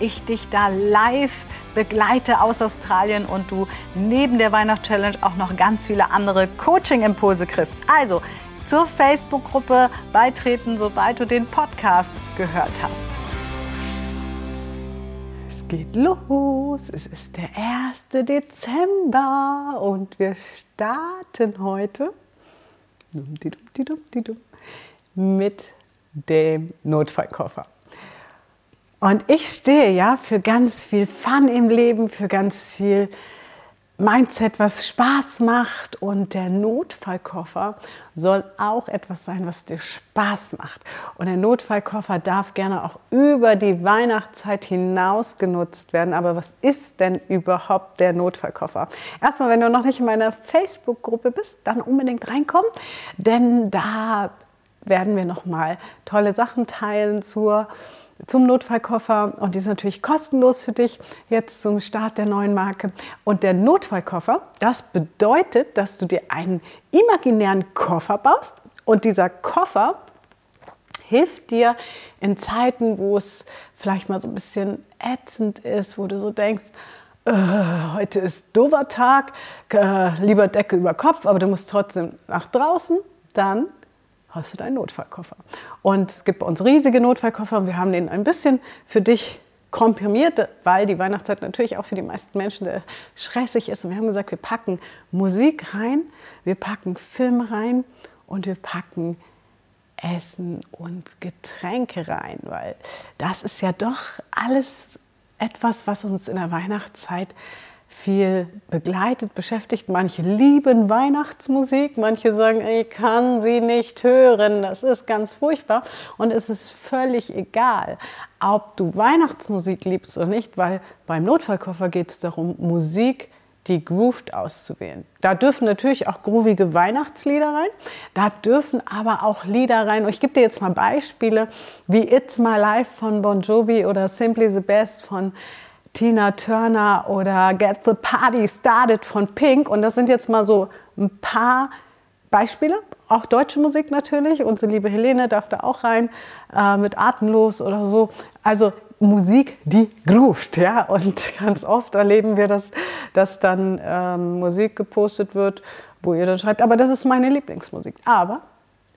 ich dich da live begleite aus Australien und du neben der Weihnachtschallenge auch noch ganz viele andere Coaching-Impulse kriegst. Also zur Facebook-Gruppe beitreten, sobald du den Podcast gehört hast. Es geht los. Es ist der 1. Dezember und wir starten heute mit dem Notfallkoffer. Und ich stehe ja für ganz viel Fun im Leben, für ganz viel Mindset, was Spaß macht. Und der Notfallkoffer soll auch etwas sein, was dir Spaß macht. Und der Notfallkoffer darf gerne auch über die Weihnachtszeit hinaus genutzt werden. Aber was ist denn überhaupt der Notfallkoffer? Erstmal, wenn du noch nicht in meiner Facebook-Gruppe bist, dann unbedingt reinkommen, denn da werden wir noch mal tolle Sachen teilen zur zum Notfallkoffer und die ist natürlich kostenlos für dich jetzt zum Start der neuen Marke. Und der Notfallkoffer, das bedeutet, dass du dir einen imaginären Koffer baust und dieser Koffer hilft dir in Zeiten, wo es vielleicht mal so ein bisschen ätzend ist, wo du so denkst, äh, heute ist dover Tag, äh, lieber Decke über Kopf, aber du musst trotzdem nach draußen, dann hast du deinen Notfallkoffer. Und es gibt bei uns riesige Notfallkoffer und wir haben den ein bisschen für dich komprimiert, weil die Weihnachtszeit natürlich auch für die meisten Menschen sehr stressig ist. Und wir haben gesagt, wir packen Musik rein, wir packen Film rein und wir packen Essen und Getränke rein, weil das ist ja doch alles etwas, was uns in der Weihnachtszeit viel begleitet, beschäftigt. Manche lieben Weihnachtsmusik, manche sagen, ich kann sie nicht hören, das ist ganz furchtbar. Und es ist völlig egal, ob du Weihnachtsmusik liebst oder nicht, weil beim Notfallkoffer geht es darum, Musik die grooved auszuwählen. Da dürfen natürlich auch groovige Weihnachtslieder rein, da dürfen aber auch Lieder rein. Und ich gebe dir jetzt mal Beispiele wie It's My Life von Bon Jovi oder Simply the Best von Tina Turner oder Get the Party Started von Pink. Und das sind jetzt mal so ein paar Beispiele. Auch deutsche Musik natürlich. Unsere liebe Helene darf da auch rein äh, mit Atemlos oder so. Also Musik, die groovt, ja. Und ganz oft erleben wir das, dass dann ähm, Musik gepostet wird, wo ihr dann schreibt, aber das ist meine Lieblingsmusik. Aber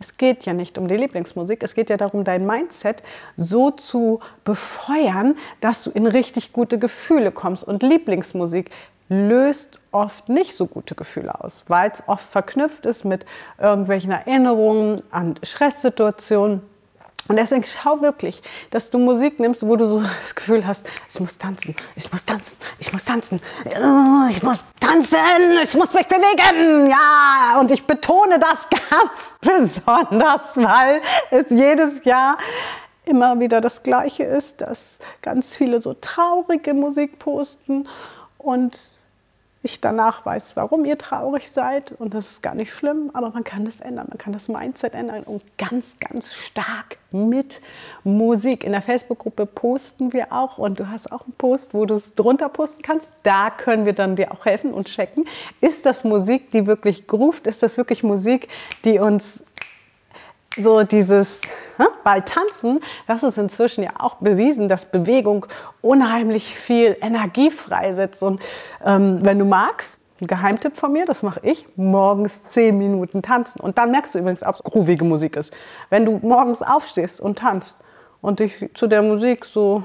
es geht ja nicht um die Lieblingsmusik, es geht ja darum, dein Mindset so zu befeuern, dass du in richtig gute Gefühle kommst. Und Lieblingsmusik löst oft nicht so gute Gefühle aus, weil es oft verknüpft ist mit irgendwelchen Erinnerungen an Stresssituationen. Und deswegen schau wirklich, dass du Musik nimmst, wo du so das Gefühl hast, ich muss tanzen, ich muss tanzen, ich muss tanzen, ich muss tanzen, ich muss mich bewegen. Ja, und ich betone das ganz besonders, weil es jedes Jahr immer wieder das Gleiche ist, dass ganz viele so traurige Musik posten und ich danach weiß, warum ihr traurig seid. Und das ist gar nicht schlimm, aber man kann das ändern, man kann das Mindset ändern und ganz, ganz stark mit Musik. In der Facebook-Gruppe posten wir auch. Und du hast auch einen Post, wo du es drunter posten kannst. Da können wir dann dir auch helfen und checken, ist das Musik, die wirklich groovt, ist das wirklich Musik, die uns so dieses, weil Tanzen, das ist inzwischen ja auch bewiesen, dass Bewegung unheimlich viel Energie freisetzt. Und ähm, wenn du magst, ein Geheimtipp von mir, das mache ich, morgens zehn Minuten tanzen. Und dann merkst du übrigens, ob es groovige Musik ist. Wenn du morgens aufstehst und tanzt und dich zu der Musik so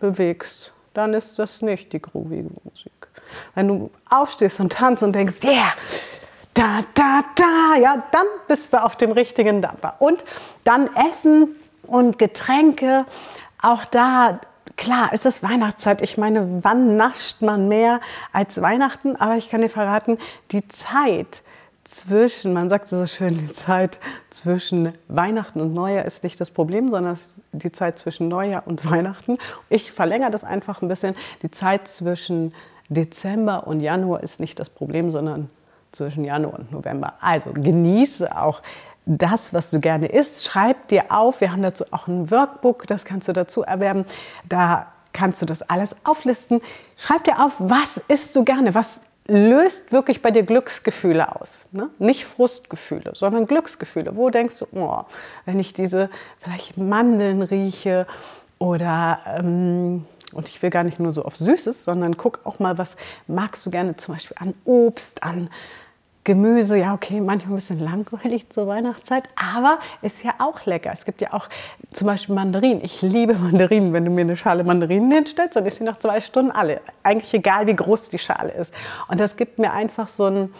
bewegst, dann ist das nicht die groovige Musik. Wenn du aufstehst und tanzt und denkst, yeah, da, da, da, ja, dann bist du auf dem richtigen Dampfer. Und dann Essen und Getränke, auch da, klar, ist es Weihnachtszeit. Ich meine, wann nascht man mehr als Weihnachten? Aber ich kann dir verraten, die Zeit zwischen, man sagt so schön, die Zeit zwischen Weihnachten und Neujahr ist nicht das Problem, sondern die Zeit zwischen Neujahr und Weihnachten. Ich verlängere das einfach ein bisschen. Die Zeit zwischen Dezember und Januar ist nicht das Problem, sondern zwischen Januar und November. Also genieße auch das, was du gerne isst. Schreib dir auf. Wir haben dazu auch ein Workbook, das kannst du dazu erwerben. Da kannst du das alles auflisten. Schreib dir auf, was isst du gerne, was löst wirklich bei dir Glücksgefühle aus. Ne? Nicht Frustgefühle, sondern Glücksgefühle. Wo denkst du, oh, wenn ich diese vielleicht Mandeln rieche oder, ähm, und ich will gar nicht nur so auf Süßes, sondern guck auch mal, was magst du gerne zum Beispiel an Obst, an Gemüse, ja, okay, manchmal ein bisschen langweilig zur Weihnachtszeit, aber ist ja auch lecker. Es gibt ja auch zum Beispiel Mandarinen. Ich liebe Mandarinen. Wenn du mir eine Schale Mandarinen hinstellst, dann ist sie nach zwei Stunden alle. Eigentlich egal, wie groß die Schale ist. Und das gibt mir einfach so ein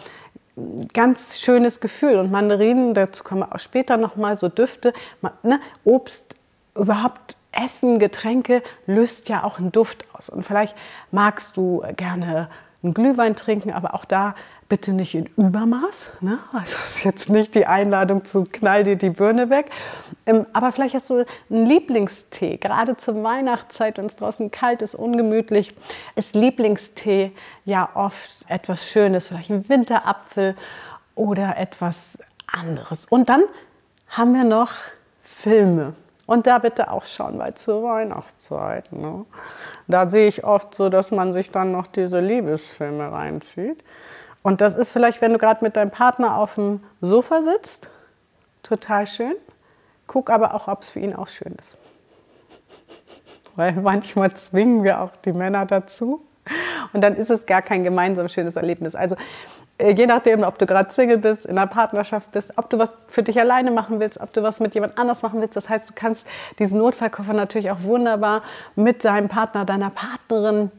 ganz schönes Gefühl. Und Mandarinen, dazu kommen wir auch später nochmal, so Düfte, ne, Obst, überhaupt Essen, Getränke löst ja auch einen Duft aus. Und vielleicht magst du gerne einen Glühwein trinken, aber auch da bitte nicht in Übermaß. Ne? Also ist jetzt nicht die Einladung zu knall dir die Birne weg. Ähm, aber vielleicht hast du einen Lieblingstee. Gerade zur Weihnachtszeit, wenn es draußen kalt ist, ungemütlich, ist Lieblingstee ja oft etwas Schönes. Vielleicht ein Winterapfel oder etwas anderes. Und dann haben wir noch Filme. Und da bitte auch schauen, weil zur Weihnachtszeit, ne? da sehe ich oft so, dass man sich dann noch diese Liebesfilme reinzieht. Und das ist vielleicht, wenn du gerade mit deinem Partner auf dem Sofa sitzt, total schön. Guck aber auch, ob es für ihn auch schön ist. Weil manchmal zwingen wir auch die Männer dazu. Und dann ist es gar kein gemeinsam schönes Erlebnis. Also äh, je nachdem, ob du gerade Single bist, in einer Partnerschaft bist, ob du was für dich alleine machen willst, ob du was mit jemand anders machen willst. Das heißt, du kannst diesen Notfallkoffer natürlich auch wunderbar mit deinem Partner, deiner Partnerin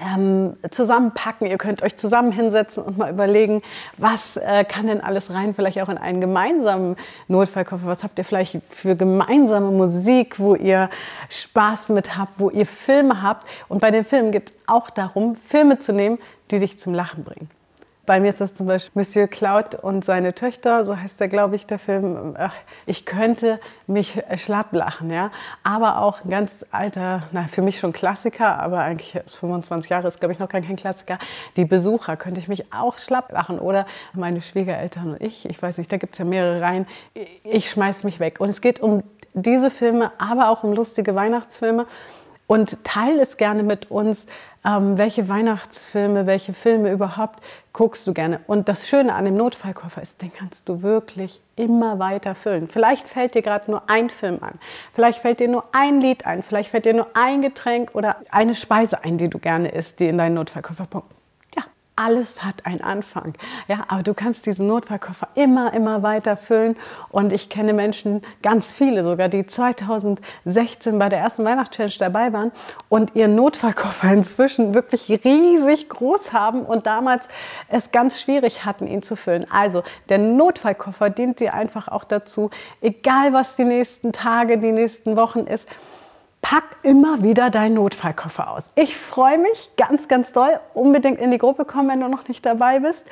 ähm, zusammenpacken. Ihr könnt euch zusammen hinsetzen und mal überlegen, was äh, kann denn alles rein, vielleicht auch in einen gemeinsamen Notfallkoffer. Was habt ihr vielleicht für gemeinsame Musik, wo ihr Spaß mit habt, wo ihr Filme habt. Und bei den Filmen geht es auch darum, Filme zu nehmen, die dich zum Lachen bringen. Bei mir ist das zum Beispiel Monsieur Cloud und seine Töchter, so heißt der, glaube ich, der Film. Ich könnte mich schlapp lachen, ja. Aber auch ein ganz alter, na, für mich schon Klassiker, aber eigentlich 25 Jahre ist, glaube ich, noch kein, kein Klassiker. Die Besucher könnte ich mich auch schlapp lachen. Oder meine Schwiegereltern und ich, ich weiß nicht, da gibt es ja mehrere Reihen. Ich schmeiß mich weg. Und es geht um diese Filme, aber auch um lustige Weihnachtsfilme. Und teile es gerne mit uns, ähm, welche Weihnachtsfilme, welche Filme überhaupt guckst du gerne. Und das Schöne an dem Notfallkoffer ist, den kannst du wirklich immer weiter füllen. Vielleicht fällt dir gerade nur ein Film an, vielleicht fällt dir nur ein Lied ein, vielleicht fällt dir nur ein Getränk oder eine Speise ein, die du gerne isst, die in deinen Notfallkoffer alles hat einen Anfang. Ja, aber du kannst diesen Notfallkoffer immer, immer weiter füllen. Und ich kenne Menschen, ganz viele sogar, die 2016 bei der ersten Weihnachtschallenge dabei waren und ihren Notfallkoffer inzwischen wirklich riesig groß haben und damals es ganz schwierig hatten, ihn zu füllen. Also der Notfallkoffer dient dir einfach auch dazu, egal was die nächsten Tage, die nächsten Wochen ist, pack immer wieder deinen Notfallkoffer aus. Ich freue mich ganz, ganz doll. Unbedingt in die Gruppe kommen, wenn du noch nicht dabei bist.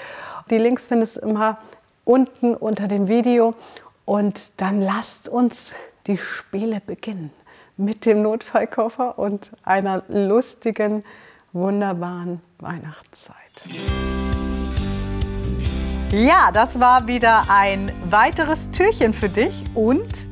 Die Links findest du immer unten unter dem Video. Und dann lasst uns die Spiele beginnen mit dem Notfallkoffer und einer lustigen, wunderbaren Weihnachtszeit. Ja, das war wieder ein weiteres Türchen für dich und